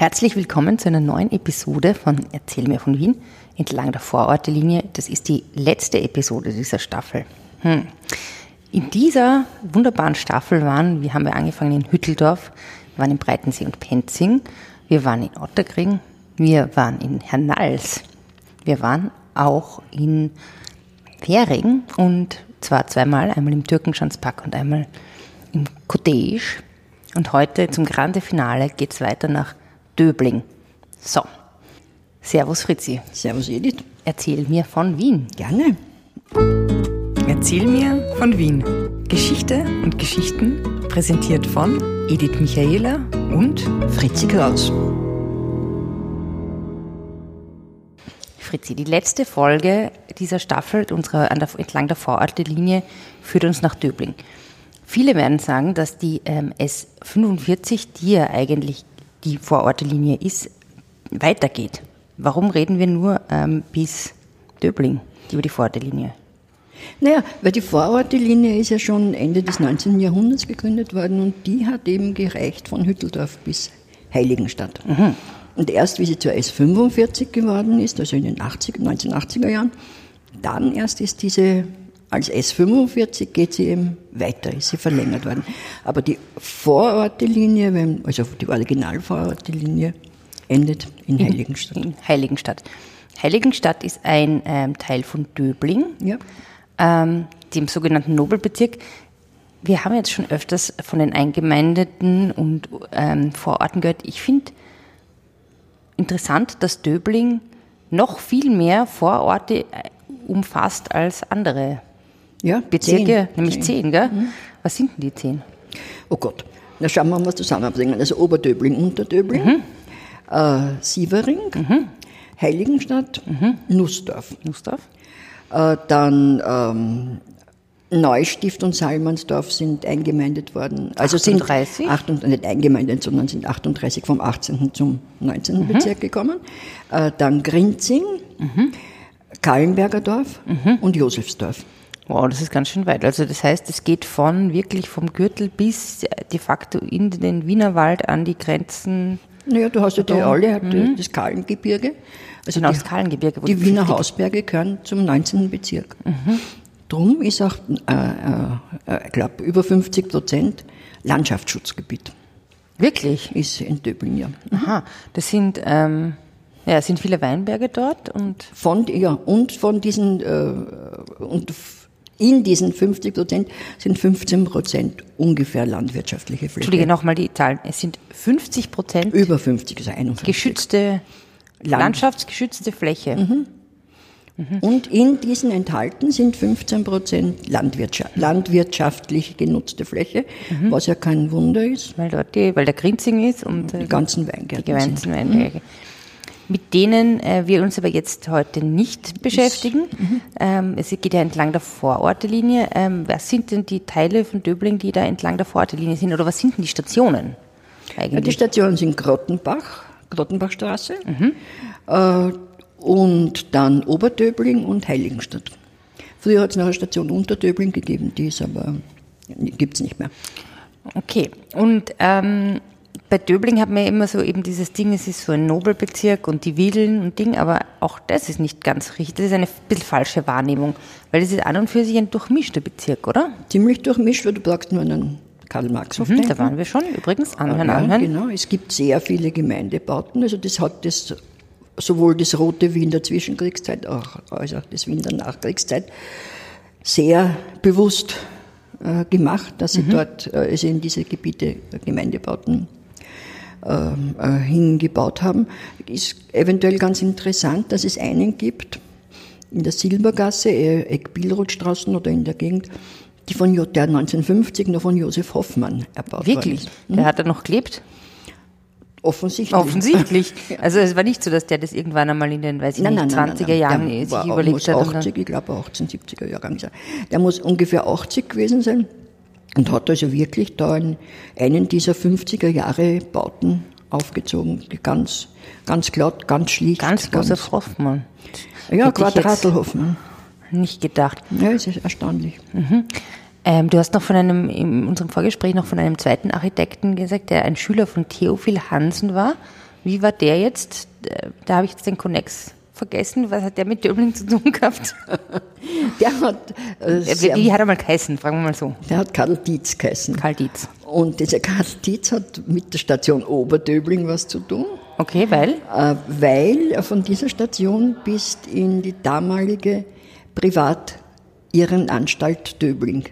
Herzlich willkommen zu einer neuen Episode von Erzähl mir von Wien entlang der Vorortelinie. Das ist die letzte Episode dieser Staffel. Hm. In dieser wunderbaren Staffel waren, wir haben ja angefangen in Hütteldorf, wir waren in Breitensee und Penzing, wir waren in Otterkring, wir waren in Hernals, wir waren auch in Währing und zwar zweimal, einmal im Türkenschanzpark und einmal im Cottage. Und heute zum Grande Finale geht es weiter nach Döbling. So. Servus Fritzi. Servus Edith. Erzähl mir von Wien. Gerne. Erzähl mir von Wien. Geschichte und Geschichten präsentiert von Edith Michaela und Fritzi Kraus. Fritzi, die letzte Folge dieser Staffel unserer, an der, entlang der Vorortlinie führt uns nach Döbling. Viele werden sagen, dass die ähm, S45, die ja eigentlich die Vorortlinie ist, weitergeht. Warum reden wir nur ähm, bis Döbling über die Vorortlinie? Naja, weil die Vorortlinie ist ja schon Ende des 19. Jahrhunderts gegründet worden und die hat eben gereicht von Hütteldorf bis Heiligenstadt. Mhm. Und erst wie sie zur S45 geworden ist, also in den 80, 1980er Jahren, dann erst ist diese, als S45 geht sie eben weiter, ist sie verlängert worden. Aber die Vorortelinie, also die Originalvorortelinie, endet in Heiligenstadt. In Heiligenstadt. Heiligenstadt ist ein ähm, Teil von Döbling, ja. ähm, dem sogenannten Nobelbezirk. Wir haben jetzt schon öfters von den Eingemeindeten und ähm, Vororten gehört. Ich finde, interessant, dass Döbling noch viel mehr Vororte äh, umfasst als andere ja, Bezirke, zehn. nämlich zehn, zehn gell? Mhm. Was sind denn die zehn? Oh Gott, na schauen wir mal zusammenbringen. Also Oberdöbling, Unterdöbling, mhm. äh, Sievering, mhm. Heiligenstadt, mhm. Nussdorf. Nussdorf. Äh, dann ähm, Neustift und Salmansdorf sind eingemeindet worden. Also 38? sind 38, nicht eingemeindet, sondern sind 38 vom 18. zum 19. Mhm. Bezirk gekommen. Äh, dann Grinzing, mhm. Kallenberger Dorf mhm. und Josefsdorf. Wow, das ist ganz schön weit. Also das heißt, es geht von wirklich vom Gürtel bis de facto in den Wienerwald an die Grenzen. Naja, du hast ja die alle, mhm. das Kahlengebirge. Also genau, die, das Kahlengebirge. Die Wiener Hausberge gehören zum 19. Bezirk. Mhm. Drum ist auch, äh, äh, ich glaube, über 50 Prozent Landschaftsschutzgebiet. Wirklich? Ist in Döbling, ja. Aha, das sind, ähm, ja, sind viele Weinberge dort und? Von, ja, und von diesen, äh, und in diesen 50 Prozent sind 15 Prozent ungefähr landwirtschaftliche Fläche. Entschuldige nochmal die Zahlen. Es sind 50 Prozent? Über 50, also 51. Geschützte, Land. landschaftsgeschützte Fläche. Mhm. Mhm. Und in diesen enthalten sind 15 Prozent Landwirtschaft, landwirtschaftlich genutzte Fläche, mhm. was ja kein Wunder ist. Weil dort die, weil der Grinzing ist und die ganzen Weingärten. Die ganzen Weinberge. Mit denen äh, wir uns aber jetzt heute nicht beschäftigen. Mhm. Ähm, es geht ja entlang der Vorortelinie. Ähm, was sind denn die Teile von Döbling, die da entlang der Vorortelinie sind? Oder was sind denn die Stationen? Eigentlich? Die Stationen sind Grottenbach, Grottenbachstraße. Mhm. Äh, und dann Oberdöbling und Heiligenstadt. Früher hat es noch eine Station Unterdöbling gegeben, die ist aber, gibt es nicht mehr. Okay, und ähm, bei Döbling hat man ja immer so eben dieses Ding, es ist so ein Nobelbezirk und die Wiedeln und Ding, aber auch das ist nicht ganz richtig. Das ist eine bisschen falsche Wahrnehmung, weil das ist an und für sich ein durchmischter Bezirk, oder? Ziemlich durchmischt, weil du brauchst nur einen Karl-Marx-Hof mhm, Da waren wir schon übrigens, anhören, ja, anhören. Genau, es gibt sehr viele Gemeindebauten, also das hat das sowohl das Rote Wien der Zwischenkriegszeit auch, als auch das Wien der Nachkriegszeit sehr bewusst äh, gemacht, dass sie mhm. dort äh, also in diese Gebiete äh, Gemeindebauten äh, hingebaut haben. Ist eventuell ganz interessant, dass es einen gibt in der Silbergasse, äh, Eck Bielrothstraßen oder in der Gegend, die von der 1950 noch von Josef Hoffmann erbaut Wirklich? Wirklich? Der hat da noch gelebt? Offensichtlich. Offensichtlich. Also es war nicht so, dass der das irgendwann einmal in den, weiß ich nein, nicht, nein, 20er nein, Jahren der sich überlegt hat. 80, ich glaube 18, 70er Jahren. Der muss ungefähr 80 gewesen sein und hat also wirklich da einen, einen dieser 50er Jahre Bauten aufgezogen, ganz, ganz glatt, ganz schlicht. Ganz Josef Hoffmann. Ja, Quadratel Hoffmann. Nicht gedacht. Ja, es ist erstaunlich. Mhm. Ähm, du hast noch von einem, in unserem Vorgespräch noch von einem zweiten Architekten gesagt, der ein Schüler von Theophil Hansen war. Wie war der jetzt? Äh, Da habe ich jetzt den Connex vergessen. Was hat der mit Döbling zu tun gehabt? Der hat, äh, Wie, sehr, wie hat er mal geheißen? Fragen wir mal so. der hat Karl Dietz geheißen. Karl Dietz. Und dieser Karl Dietz hat mit der Station Oberdöbling was zu tun, Okay, weil? äh, weil von dieser Station bist in die damalige Privat-Irrenanstalt Döbling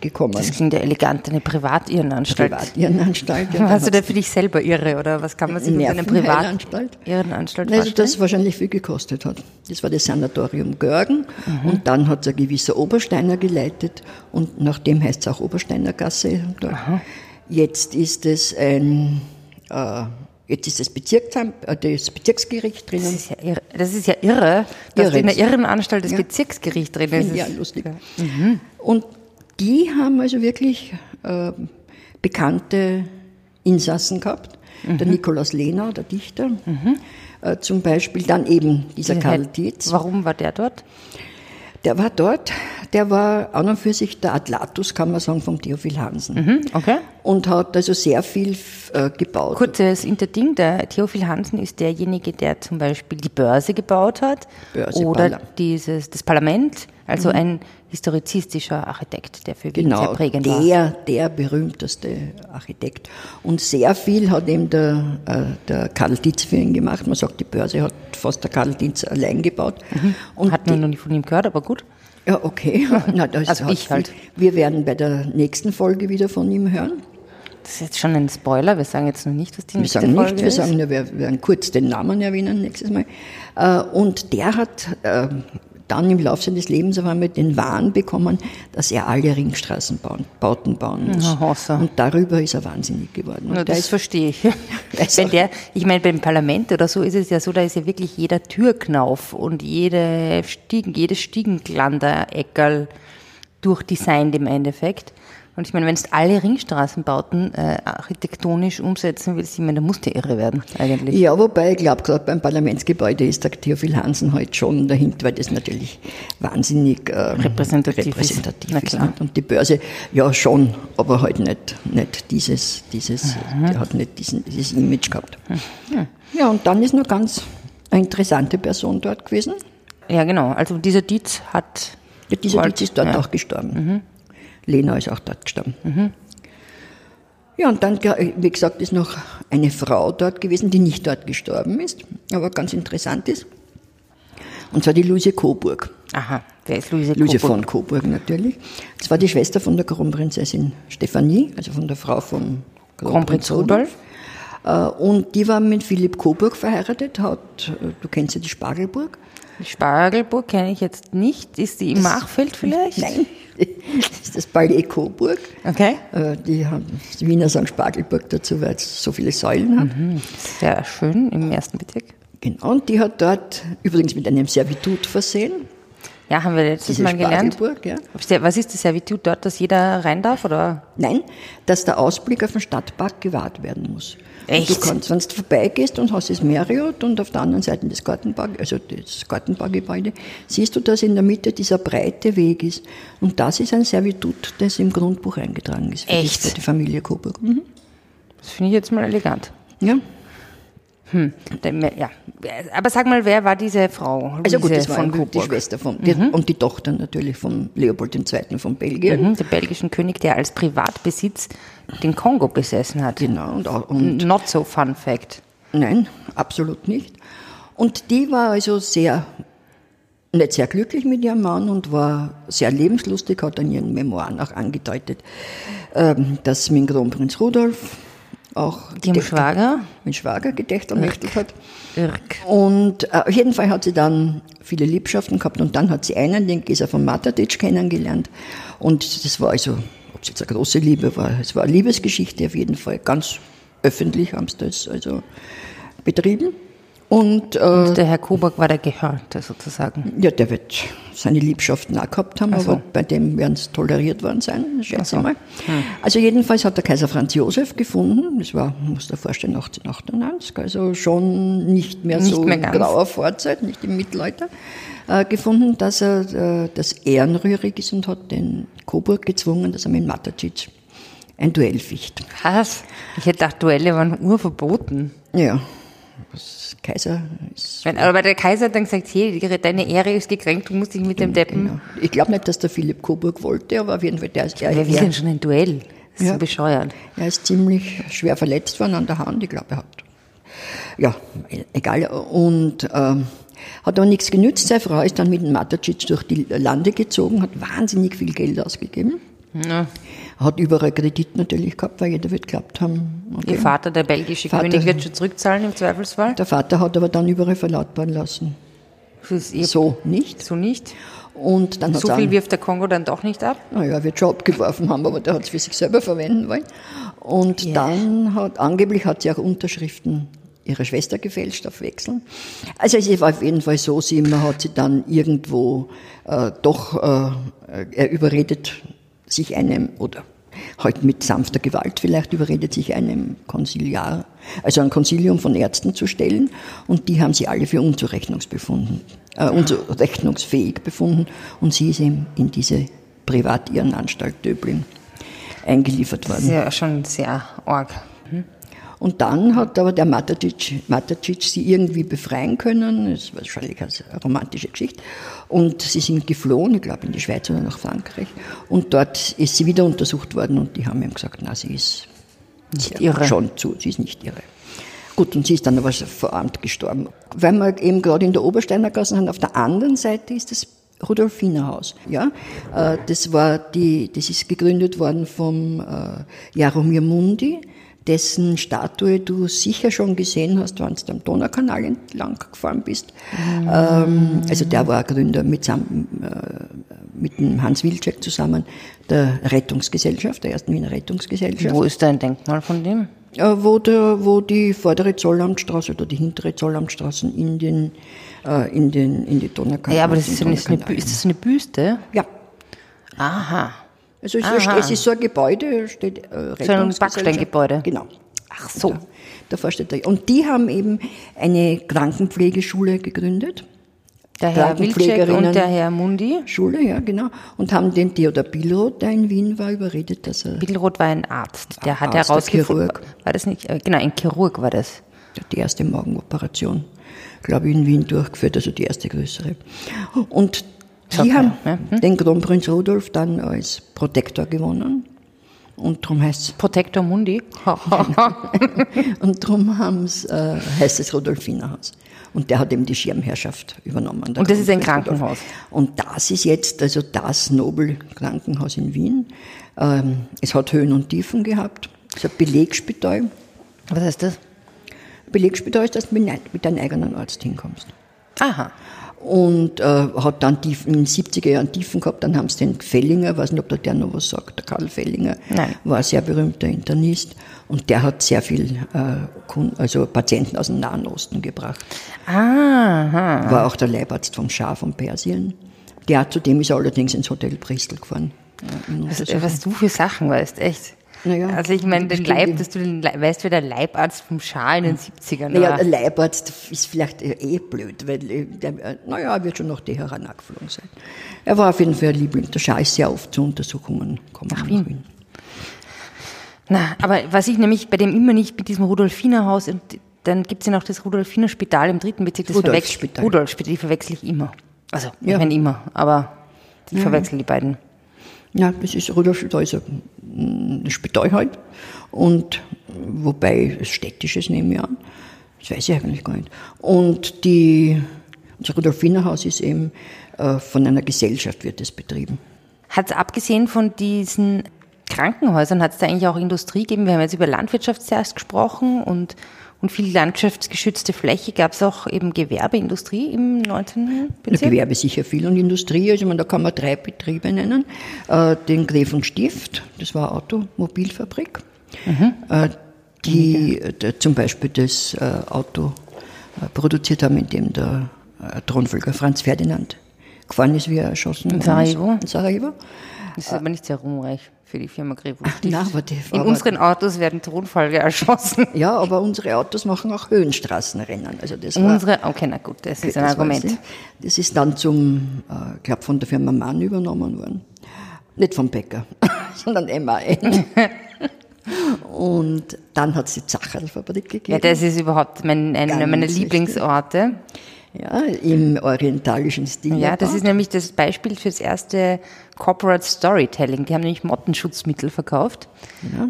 gekommen. Das klingt ja elegant, eine Privat-Irrenanstalt. Privat-Irrenanstalt. ja, Warst du da für dich selber irre oder was kann man sich unter einer. Privat-Irrenanstalt Also vorstellen? das wahrscheinlich viel gekostet hat. Das war das Sanatorium Görgen und dann hat es ein gewisser Obersteiner geleitet und nachdem heißt es auch Obersteiner Gasse. Jetzt ist es ein, äh, jetzt ist das, äh, das Bezirksgericht drinnen. Das ist ja irre, das ist ja irre dass Irre. in der Irrenanstalt das Ja. Bezirksgericht drin ist. Ja, lustig. Und die haben also wirklich äh, bekannte Insassen gehabt. Der Nikolaus Lehner, der Dichter, äh, zum Beispiel. Dann eben dieser Karl Dietz. Warum war der dort? Der war dort, der war an und für sich der Atlatus, kann man sagen, vom Theophil Hansen. Hm, okay. Und hat also sehr viel äh, gebaut. Kurzes Interding, der Theophil Hansen ist derjenige, der zum Beispiel die Börse gebaut hat Börse, oder Parla- dieses, das Parlament, also ein historizistischer Architekt, der für Wien sehr Genau, prägend war. der, der berühmteste Architekt. Und sehr viel hat eben der, äh, der Karl Dietz für ihn gemacht. Man sagt, die Börse hat fast der Karl Dietz allein gebaut. Und Hat man noch nicht von ihm gehört, aber gut. Ja, okay. Na, das Also ich viel- halt. Wir werden bei der nächsten Folge wieder von ihm hören. Das ist jetzt schon ein Spoiler, wir sagen jetzt noch nicht, was die Wir nächste sagen Folge nicht, wir ist. sagen nur, wir werden kurz den Namen erwähnen nächstes Mal. Äh, Und der hat äh, dann im Laufe seines Lebens auf einmal den Wahn bekommen, dass er alle Ringstraßenbauten bauen muss. Na, Hossa. Und darüber ist er wahnsinnig geworden. Ja, das ist verstehe ich. Wenn auch- der, ich meine, beim Parlament oder so ist es ja so, da ist ja wirklich jeder Türknauf und jede Stiegen, jedes Stiegenglander-Eckerl durchdesignt im Endeffekt. Und ich meine, wenn du alle Ringstraßenbauten äh, architektonisch umsetzen willst, ich meine, da musst du irre werden, eigentlich. Ja, wobei ich glaube, gerade beim Parlamentsgebäude ist der Theophil Hansen halt schon dahinter, weil das natürlich wahnsinnig äh, Repräsentativ ist. repräsentativ Na ist. klar. nicht? Und die Börse, ja schon, aber halt nicht, nicht dieses, dieses Mhm. der hat nicht diesen, dieses Image gehabt. Ja, und dann ist noch ganz eine interessante Person dort gewesen. Ja, genau. Also dieser Dietz hat. Ja, dieser Wald- Dietz ist dort ja. Mhm. auch gestorben. Lena ist auch dort gestorben. Ja, und dann, wie gesagt, ist noch eine Frau dort gewesen, die nicht dort gestorben ist, aber ganz interessant ist. Und zwar die Luise Coburg. Aha, wer ist Luise Luise Coburg? von Coburg natürlich. Das war die Schwester von der Kronprinzessin Stephanie, also von der Frau vom Kronprinz Rudolf. Äh, Und die war mit Philipp Coburg verheiratet, hat, äh, du kennst ja die Spargelburg? Die Spargelburg kenne ich jetzt nicht. Ist die im Machfeld vielleicht? Nein, das ist das Palais Coburg. Okay. Äh, Die haben, die Wiener sagen Spargelburg dazu, weil es so viele Säulen hat. Sehr schön im ersten Bezirk. Genau, und die hat dort übrigens mit einem Servitut versehen, Ja, haben wir letztes Mal gelernt. Ja. Was ist das Servitut dort, dass jeder rein darf? Oder? Nein, dass der Ausblick auf den Stadtpark gewahrt werden muss. Echt? Und du kannst, wenn du vorbeigehst und hast das Marriott und auf der anderen Seite das Gartenpark, also das Gartenparkgebäude, siehst du, dass in der Mitte dieser breite Weg ist. Und das ist ein Servitut, das im Grundbuch eingetragen ist. Für Echt? Die, für die Familie Coburg. Mhm. Das finde ich jetzt mal elegant. Ja. Der- Ja. Aber sag mal, wer war diese Frau? Also gut, Luise das war von die. Schwester von, die, und die Tochter natürlich von Leopold II. von Belgien. Mhm, der belgischen König, der als Privatbesitz den Kongo besessen hat. Genau, und, und Not so fun fact. Nein, absolut nicht. Und die war also sehr, nicht sehr glücklich mit ihrem Mann und war sehr lebenslustig, hat in ihren Memoiren auch angedeutet, ähm, dass mein Kronprinz Rudolf auch Ihrem gedächt- Schwager? mein Schwager gedächtermächtigt hat. Irk. Und äh, auf jeden Fall hat sie dann viele Liebschaften gehabt und dann hat sie einen, den Gesa von Matatic, kennengelernt. Und das war also, ob es jetzt eine große Liebe war, es war eine Liebesgeschichte auf jeden Fall. Ganz öffentlich haben sie das also betrieben. Und äh, Der Herr Coburg war der Gehörte sozusagen. ja, der wird seine Liebschaften auch gehabt haben, Ach so. aber bei dem werden es toleriert worden sein, schätze ich mal. Also jedenfalls hat der Kaiser Franz Josef gefunden, das war, muss dir vorstellen, 1898, also schon nicht mehr Nicht so mehr ganz. grauer Vorzeit, nicht im Mittelalter, äh, gefunden, dass er äh, das ehrenrührig ist und hat den Coburg gezwungen, dass er mit Matacic ein Duell ficht. Was? Ich hätte gedacht, Duelle waren urverboten. Ja, was Kaiser ist. Wenn, aber der Kaiser hat dann gesagt, hey, deine Ehre ist gekränkt, du musst dich mit dem Deppen. Genau. Ich glaube nicht, dass der Philipp Coburg wollte, aber auf jeden Fall der ist Wer will denn schon ein Duell? Das ist Ja. so bescheuert. Er ist ziemlich schwer verletzt worden an der Hand, ich glaube, er hat. Ja, egal. Und ähm, hat aber nichts genützt. Seine Frau ist dann mit dem Matacic durch die Lande gezogen, hat wahnsinnig viel Geld ausgegeben. Ja. Hat überall Kredit natürlich gehabt, weil jeder wird geglaubt haben. okay. Ihr Vater, der belgische Vater- König, wird schon zurückzahlen im Zweifelsfall. Der Vater hat aber dann überall verlautbaren lassen. So nicht. so nicht. Und dann hat So viel wirft der Kongo dann doch nicht ab. Naja, wird schon abgeworfen haben, aber der hat es für sich selber verwenden wollen. Und Ja. dann hat, angeblich hat sie auch Unterschriften ihrer Schwester gefälscht auf Wechseln. Also es war auf jeden Fall so, sie hat sie dann irgendwo äh, doch, äh, er überredet sich einem, oder halt mit sanfter Gewalt vielleicht überredet sich einem Konsiliar, also ein Konsilium von Ärzten zu stellen und die haben sie alle für unzurechnungsbefunden, äh, unzurechnungsfähig befunden und sie ist eben in diese Privat-Irrenanstalt Döblin eingeliefert Das ist worden. ja schon sehr arg. Und dann hat aber der Matacic, Matacic sie irgendwie befreien können. Das war wahrscheinlich eine romantische Geschichte. Und sie sind geflohen, ich glaube in die Schweiz oder nach Frankreich. Und dort ist sie wieder untersucht worden und die haben ihm gesagt, na, sie ist Nicht irre. schon zu, sie ist nicht irre. Gut, und sie ist dann aber verarmt gestorben. Weil wir eben gerade in der Obersteiner Gasse sind, auf der anderen Seite ist das Rudolfinerhaus. Ja, Äh, das war die, das ist gegründet worden vom äh, Jaromir Mundi, dessen Statue du sicher schon gesehen hast, wenn du am Donaukanal entlang gefahren bist. Ähm, also der war Gründer mit, äh, mit dem Hans Wilczek zusammen der Rettungsgesellschaft, der ersten Wiener Rettungsgesellschaft. Wo ist da ein Denkmal von dem? Äh, wo, der, wo die vordere Zollamtstraße oder die hintere Zollamtstraßen in, den, äh, in, den, in die Donaukanal. Ja, aber das ist, in eine, ist das eine Büste? Ja, Aha. Also es ist, es ist so ein Gebäude, steht äh, So ein. Backsteingebäude. Genau. Ach so. Davor steht er. Und die haben eben eine Krankenpflegeschule gegründet. Der Herr Wilczek und der Herr Mundi. Schule, ja, genau. Und haben den Theodor Billroth, der in Wien war, überredet, dass er Bittelroth war ein Arzt. Der hat Arzt, der herausgefunden. Chirurg. War das nicht? äh, Genau, ein Chirurg war das. die erste Magenoperation, glaube ich, in Wien durchgeführt, also die erste größere. Und die haben ja. den Kronprinz Rudolf dann als Protektor gewonnen. Und darum heißt Protektor Mundi. und haben's, äh, heißt es Rudolfinerhaus. Und der hat eben die Schirmherrschaft übernommen. Und das ist ein. Krankenhaus. Und das ist jetzt also das Nobel-Krankenhaus in Wien. Ähm, es hat Höhen und Tiefen gehabt. Es ein Belegspital. Was ist das? Belegspital ist, dass du mit deinem eigenen Arzt hinkommst. Aha. Und äh, hat dann Tiefen, in den 70er Jahren Tiefen gehabt, dann haben sie den Fellinger, weiß nicht, ob der, der noch was sagt, der Karl Fellinger, Nein. war ein sehr berühmter Internist und der hat sehr viel äh, also Patienten aus dem Nahen Osten gebracht. Aha. War auch der Leibarzt vom Schah von Persien. Der zudem ist er allerdings ins Hotel Bristol gefahren. Ja, Was, was du für Sachen weißt, echt. Naja, also ich meine, den Leib, dass du den weißt, wie der Leibarzt vom Schah in den 70ern Naja, war. der Leibarzt ist vielleicht äh, eh blöd, weil, äh, der, äh, naja, er wird schon nach Teheran angeflogen sein. Er war auf jeden Fall ein Liebling. Der Schah ist sehr oft zu Untersuchungen gekommen. Nach Wien. Na, aber was ich nämlich bei dem immer nicht mit diesem Rudolfinerhaus und dann gibt es ja noch das Rudolfiner Spital im dritten Bezirk, das Rudolfspital. verwechsel- Rudolfspital, die verwechsel ich immer. Also, Ja. ich meine immer, aber die verwechseln die beiden. Ja, das ist Rudolf, da ist ein Spital halt. Und wobei es städtisches nehme ich an. Das weiß ich eigentlich gar nicht. Und die, das Rudolfinerhaus ist eben äh, von einer Gesellschaft wird es betrieben. Hat es abgesehen von diesen Krankenhäusern, hat es da eigentlich auch Industrie gegeben? Wir haben jetzt über Landwirtschaft zuerst gesprochen und, und viel landschaftsgeschützte Fläche. Gab es auch eben Gewerbeindustrie im 19. Der Bezirk? Gewerbe sicher viel und Industrie, also man, da kann man drei Betriebe nennen. Äh, den Greven Stift, das war eine Automobilfabrik, äh, die der, zum Beispiel das äh, Auto äh, produziert haben, in dem der äh, Thronfolger Franz Ferdinand gefahren ist, wie er erschossen worden Sarajevo? Ist. In Sarajevo. Das ist aber nicht sehr ruhmreich für die Firma Grevo. nein, aber die- In aber- unseren Autos werden Thronfolger erschossen. Ja, aber unsere Autos machen auch Höhenstraßenrennen. Also das war, Unsere, okay, na gut, das ist ein Das Argument. ich. Das ist dann zum, äh, ich glaube, von der Firma Mann übernommen worden. Nicht vom Bäcker, sondern MAN. Und dann hat es die Zacherlfabrik gegeben. Ja, das ist überhaupt mein, einer Ganz meiner wichtig. Ja, im orientalischen Stil. Ja, das ist nämlich das Beispiel für das erste Corporate Storytelling. Die haben nämlich Mottenschutzmittel verkauft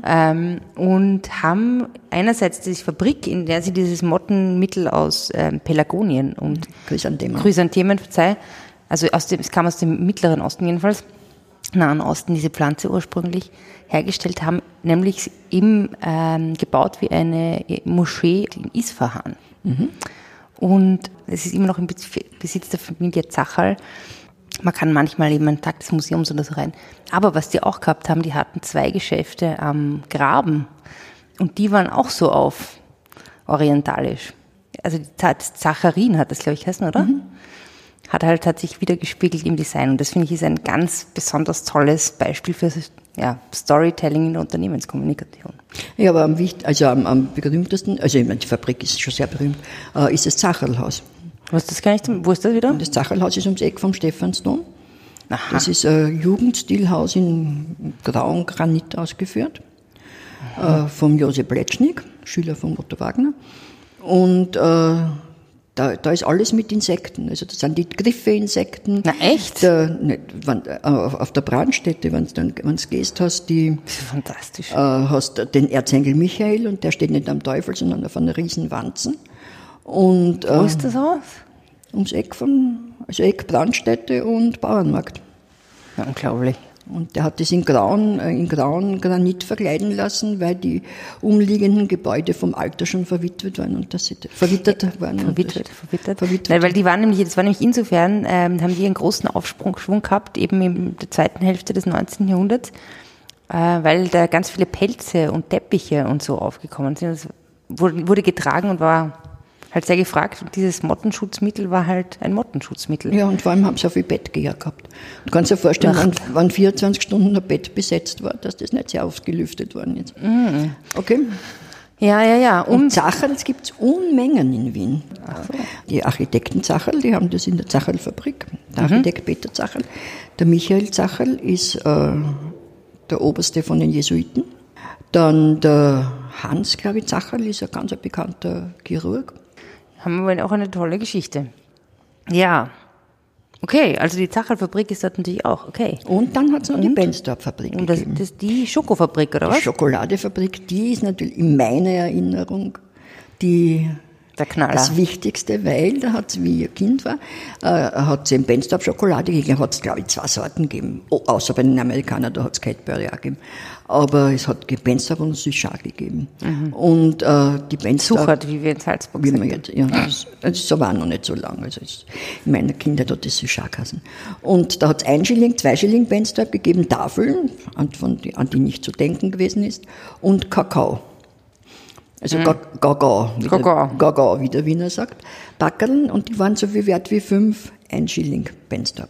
ähm, und haben einerseits die Fabrik, in der sie dieses Mottenmittel aus ähm, Pelargonien und Chrysanthemum. Chrysanthemen, verzeih, also aus dem, es kam aus dem Mittleren Osten jedenfalls, Nahen Osten, diese Pflanze ursprünglich hergestellt haben, nämlich im, ähm, gebaut wie eine Moschee in Isfahan. Und es ist immer noch im Besitz der Familie Zachal. Man kann manchmal eben einen Tag des Museums oder so rein. Aber was die auch gehabt haben, die hatten zwei Geschäfte am Graben. Und die waren auch so auf orientalisch. Also die Zacharin hat das, glaube ich, heißen, oder? Hat halt, hat sich wieder gespiegelt im Design. Und das finde ich ist ein ganz besonders tolles Beispiel für ja, Storytelling in der Unternehmenskommunikation. Ja, aber am, also am, am berühmtesten, also ich meine, die Fabrik ist schon sehr berühmt, äh, ist das Zacherlhaus. Was das gar nicht, wo ist das wieder? Das Zacherlhaus ist ums Eck vom Stephansdom. Aha. Das ist ein Jugendstilhaus in grauem Granit ausgeführt, äh, vom Josef Pletschnik, Schüler von Otto Wagner. Und äh, da, da ist alles mit Insekten. Also das sind die Griffe-Insekten. Na, echt? Der, nicht, wenn, äh, auf auf der Brandstätte, wenn du gehst, hast die fantastisch. äh, hast den Erzengel Michael und der steht nicht am Teufel, sondern auf einer riesen Wanzen. Und Wo äh, ist das aus? ums Eck von, also Eck Brandstätte und Bauernmarkt. Ja, unglaublich. Und der hat das in grauen, äh, in grauen Granit verkleiden lassen, weil die umliegenden Gebäude vom Alter schon verwitwet waren und das verwittert waren. und Verwittert, verwittert. verwittert. Nein, weil die waren nämlich, das war nämlich insofern, ähm, haben die einen großen Aufschwung Schwung gehabt, eben in der zweiten Hälfte des 19. Jahrhunderts, äh, weil da ganz viele Pelze und Teppiche und so aufgekommen sind. Das wurde, wurde getragen und war halt sehr gefragt. Und dieses Mottenschutzmittel war halt ein Mottenschutzmittel. Ja, und vor allem haben sie auch viel Bettgeher gehabt. Du kannst dir vorstellen, wenn, wenn 24 Stunden ein Bett besetzt war, dass das nicht sehr ausgelüftet worden ist. Okay? Ja, ja, ja. Und Und Zacherls gibt es Unmengen in Wien. Die Architekten Zacherl, die haben das in der Zacherl-Fabrik. Der Architekt Peter Zacherl. Der Michael Zacherl ist äh, der Oberste von den Jesuiten. Dann der Hans, glaube ich, Zacherl ist ein ganz bekannter Chirurg. Haben wir auch eine tolle Geschichte. Ja. Okay, also die Zacherlfabrik ist dort natürlich auch, okay. Und dann hat es noch die Bensdorf-Fabrik Und das, das die Schokofabrik, oder Die was? Schokoladefabrik, die ist natürlich in meiner Erinnerung die. Das Wichtigste, weil da hat es, wie ich Kind war, äh, hat es in Bensdorf Schokolade gegeben. Hat es, glaube ich, zwei Sorten gegeben. Oh, außer bei den Amerikanern, da hat es Cadbury auch gegeben. Aber es hat Bensdorf und Süßschar gegeben. Und äh, die Bensdorf... Suchert, wie wir in Salzburg Wie sagen. jetzt, ja, das, das ist aber auch noch nicht so lang. Also es, in meiner Kindheit hat es Süßscharkassen. Und da hat es ein Schilling, zwei Schilling Bensdorf gegeben, Tafeln, an, von an die nicht zu denken gewesen ist, und Kakao. Also Ga- Gaga, wie der- Gaga. Gaga, wie der Wiener sagt. Backerln und die waren so viel wert wie fünf ein Schilling Bensdorf.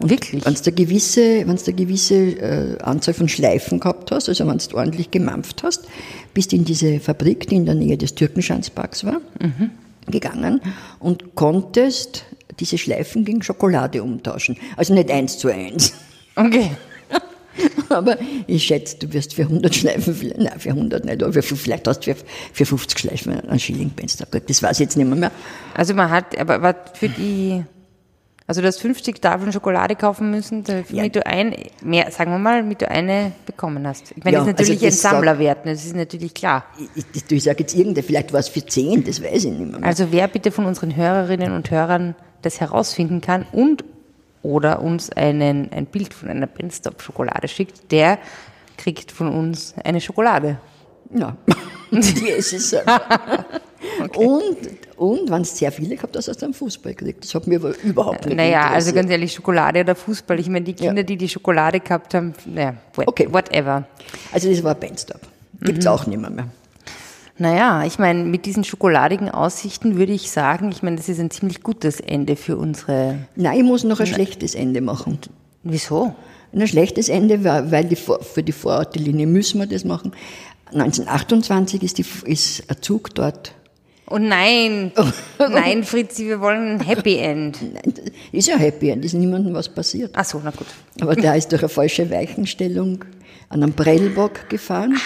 Und Wirklich? Wenn du gewisse, wenn's da gewisse äh, Anzahl von Schleifen gehabt hast, also wenn du ordentlich gemampft hast, bist in diese Fabrik, die in der Nähe des Türkenschanzparks war, gegangen und konntest diese Schleifen gegen Schokolade umtauschen. Also nicht eins zu eins. Okay. Aber ich schätze, du wirst für 100 Schleifen, nein, für 100 nicht, aber für, vielleicht hast du für, für 50 Schleifen einen Schilling Bensdorf gekriegt. Das weiß ich jetzt nicht mehr. mehr. Also man hat, aber was für die, also du hast 50 Tafeln Schokolade kaufen müssen, damit Ja. du ein, mehr, sagen wir mal, damit du eine bekommen hast. Ich meine, Ja, das ist natürlich also ein das sagt- Sammlerwert, das ist natürlich klar. Ich, ich, ich sage jetzt irgendeine, vielleicht war es für 10, das weiß ich nicht mehr. mehr. Also wer bitte von unseren Hörerinnen und Hörern das herausfinden kann und oder uns einen, ein Bild von einer Benstop-Schokolade schickt, der kriegt von uns eine Schokolade. Ja, die ist es selber. Und, und wenn es sehr viele gehabt hast, hast du einen Fußball gekriegt. Das hat mir aber überhaupt nicht Naja, also ganz ehrlich, Schokolade oder Fußball. Ich meine, die Kinder, Ja. die die Schokolade gehabt haben, naja, what, Okay. whatever. Also das war Bensdorf. Gibt's Mhm. auch nicht mehr. mehr. Naja, ich meine, mit diesen schokoladigen Aussichten würde ich sagen, ich meine, das ist ein ziemlich gutes Ende für unsere. Nein, ich muss noch ein schlechtes Ende machen. Wieso? Ein schlechtes Ende, war, weil die, für die Vorortlinie müssen wir das machen. 1928 ist, die, ist ein Zug dort. Oh nein, nein, Fritzi, wir wollen ein Happy End. Nein, ist ja Happy End, ist niemandem was passiert. Ach so, na gut. Aber der ist durch eine falsche Weichenstellung an einem Prellbock gefahren.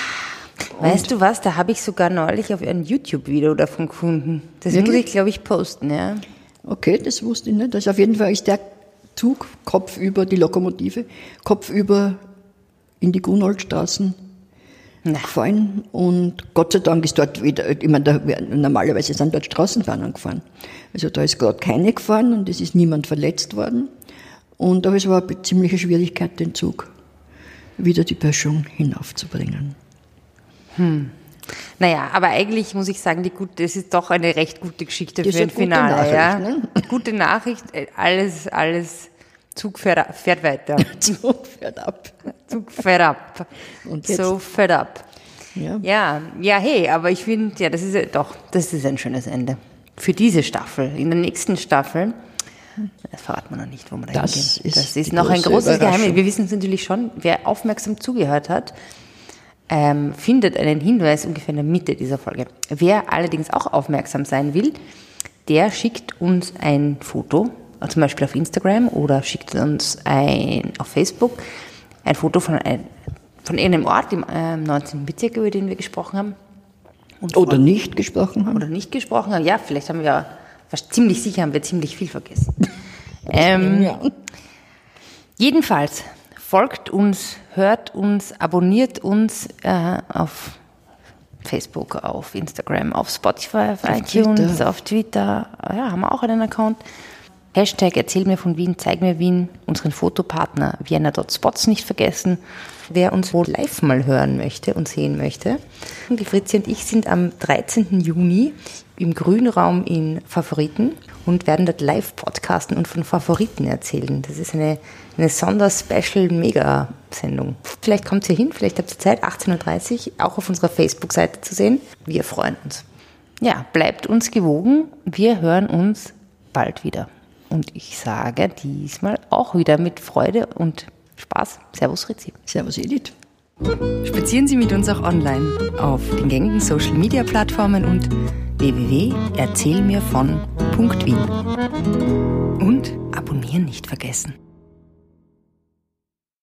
Weißt du was, da habe ich sogar neulich auf ein YouTube-Video davon gefunden. Das Wirklich? muss ich, glaube ich, posten, ja. Okay, das wusste ich nicht. Also auf jeden Fall ist der Zug kopfüber, die Lokomotive, kopfüber in die Gunoldstraßen Na. gefallen. Und Gott sei Dank ist dort wieder, ich meine, da, normalerweise sind dort Straßenbahnen gefahren. Also da ist gerade keine gefahren und es ist niemand verletzt worden. Und aber es war eine ziemliche Schwierigkeit, den Zug wieder die Böschung hinaufzubringen. Naja, aber eigentlich muss ich sagen, die gute, es ist doch eine recht gute Geschichte Das für ein Finale. Nachricht, ja. ne? Gute Nachricht, äh, alles, alles, Zug fährt, fährt weiter. Zug fährt ab. Zug fährt ab. Und jetzt? so fährt ab. Ja. Ja, ja, hey, aber ich finde, ja, das ist ja- doch, das ist ein schönes Ende. Für diese Staffel. In der nächsten Staffel, das verraten wir noch nicht, wo wir da Das hingehen. ist das ist noch ein große großes. Geheimnis. Wir wissen es natürlich schon, wer aufmerksam zugehört hat, ähm, findet einen Hinweis ungefähr in der Mitte dieser Folge. Wer allerdings auch aufmerksam sein will, der schickt uns ein Foto, äh, zum Beispiel auf Instagram oder schickt uns ein auf Facebook ein Foto von, ein, von irgendeinem Ort im ähm, 19. Bezirk, über den wir gesprochen haben. Und Oder von- nicht gesprochen haben. oder nicht gesprochen haben. Ja, vielleicht haben wir, ziemlich sicher haben wir ziemlich viel vergessen. ähm, Ja. Jedenfalls folgt uns, hört uns, abonniert uns äh, auf Facebook, auf Instagram, auf Spotify, auf, iTunes, Twitter. auf Twitter. Ja, haben wir auch einen Account. Hashtag erzähl mir von Wien, zeig mir Wien, unseren Fotopartner Vienna.spots nicht vergessen. Wer uns wohl live mal hören möchte und sehen möchte. Die Fritzi und ich sind am 13. Juni im Grünraum in Favoriten und werden dort live podcasten und von Favoriten erzählen. Das ist eine, eine Sonder-Special-Mega-Sendung. Vielleicht kommt ihr hin, vielleicht habt ihr Zeit, 18.30 Uhr, auch auf unserer Facebook-Seite zu sehen. Wir freuen uns. Ja, bleibt uns gewogen. Wir hören uns bald wieder. Und ich sage diesmal auch wieder mit Freude und Spaß. Servus, Rizzi. Servus Edith. Spazieren Sie mit uns auch online auf den gängigen Social Media Plattformen und www.erzählmirvon.wien. Und abonnieren nicht vergessen.